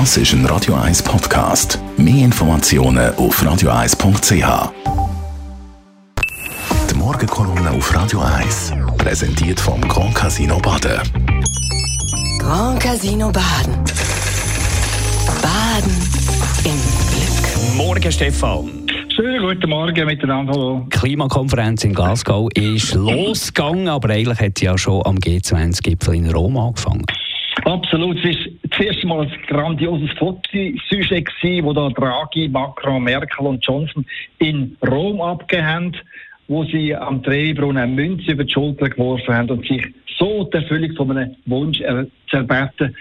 Das ist ein Radio 1 Podcast. Mehr Informationen auf radio1.ch. Die Morgenkolumne auf Radio 1 präsentiert vom Grand Casino Baden. Grand Casino Baden. Baden im Glück. Morgen, Stefan. Schönen guten Morgen miteinander. Hallo. Die Klimakonferenz in Glasgow ist losgegangen, aber eigentlich hat sie ja schon am G20-Gipfel in Rom angefangen. Absolut. Es das erste Mal ein grandioses Fotosujet, wo da Draghi, Macron, Merkel und Johnson in Rom abgegeben haben, wo sie am Treibrunnen eine Münze über die Schulter geworfen haben und sich so die Erfüllung von einem Wunsch erbeten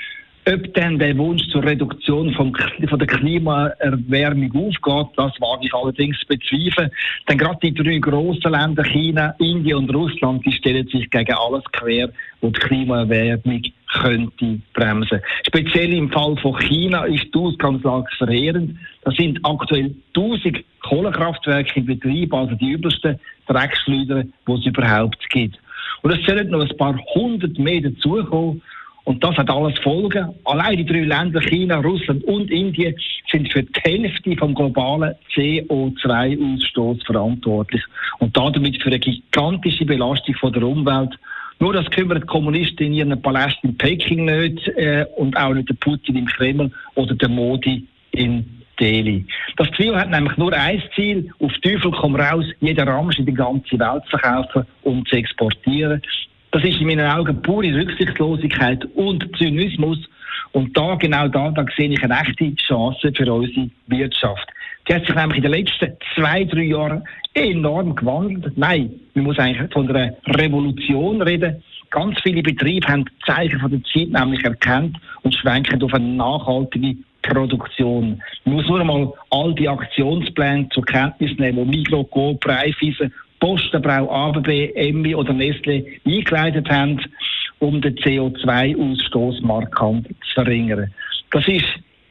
ob dann der Wunsch zur Reduktion vom, von der Klimaerwärmung aufgeht, das wage ich allerdings zu bezweifeln. Denn gerade die drei grossen Länder, China, Indien und Russland, die stellen sich gegen alles quer, wo die Klimaerwärmung könnte bremsen. Speziell im Fall von China ist die Ausgangslage verheerend. Da sind aktuell 1000 Kohlekraftwerke in Betrieb, also die übelsten Dreckschleuder, die es überhaupt gibt. Und es sollen noch ein paar hundert mehr dazukommen. Und das hat alles Folgen. Allein die drei Länder, China, Russland und Indien, sind für die Hälfte vom globalen CO2-Ausstoß verantwortlich. Und damit für eine gigantische Belastung von der Umwelt. Nur das kümmert die Kommunisten in ihren Palästen in Peking nicht äh, und auch nicht der Putin im Kreml oder der Modi in Delhi. Das Trio hat nämlich nur ein Ziel, auf Teufel komm raus, jeden Ramsch in die ganze Welt zu verkaufen und zu exportieren. Das ist in meinen Augen pure Rücksichtslosigkeit und Zynismus. Und da, genau da, da sehe ich eine echte Chance für unsere Wirtschaft. Die hat sich nämlich in den letzten zwei, drei Jahren enorm gewandelt. Nein, man muss eigentlich von einer Revolution reden. Ganz viele Betriebe haben die Zeichen von der Zeit nämlich erkannt und schwenken auf eine nachhaltige Produktion. Man muss nur einmal all die Aktionspläne zur Kenntnis nehmen, die Migros, Coop, Raiffeisen Postenbrau, ABB, Emmi oder Nestle eingeleitet haben, um den CO2-Ausstoß markant zu verringern. Das ist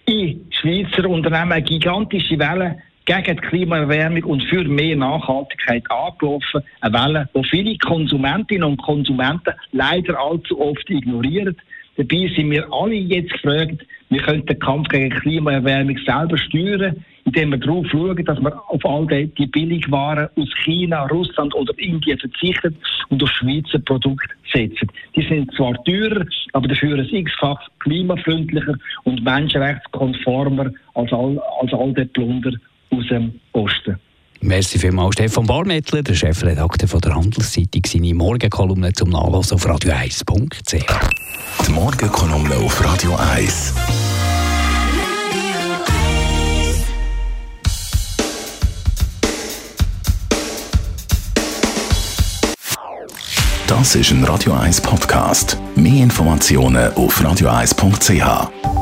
in Schweizer Unternehmen eine gigantische Welle gegen die Klimaerwärmung und für mehr Nachhaltigkeit angelaufen. Eine Welle, die viele Konsumentinnen und Konsumenten leider allzu oft ignorieren. Dabei sind wir alle jetzt gefragt, wir können den Kampf gegen Klimaerwärmung selber steuern, indem wir darauf schauen, dass wir auf all die, die Billigwaren aus China, Russland oder Indien verzichten und auf Schweizer Produkte setzen. Die sind zwar teurer, aber dafür ein x-fach klimafreundlicher und menschenrechtskonformer als all, als all der Plunder aus dem Osten. Merci vielmals, Stefan Barmettler, der Chefredakteur von der Handelszeitung, seine Morgenkolumne zum Nachlassen auf radio1.ch. Die Morgenkolumne auf Radio 1. Das ist ein Radio 1 Podcast. Mehr Informationen auf radio1.ch.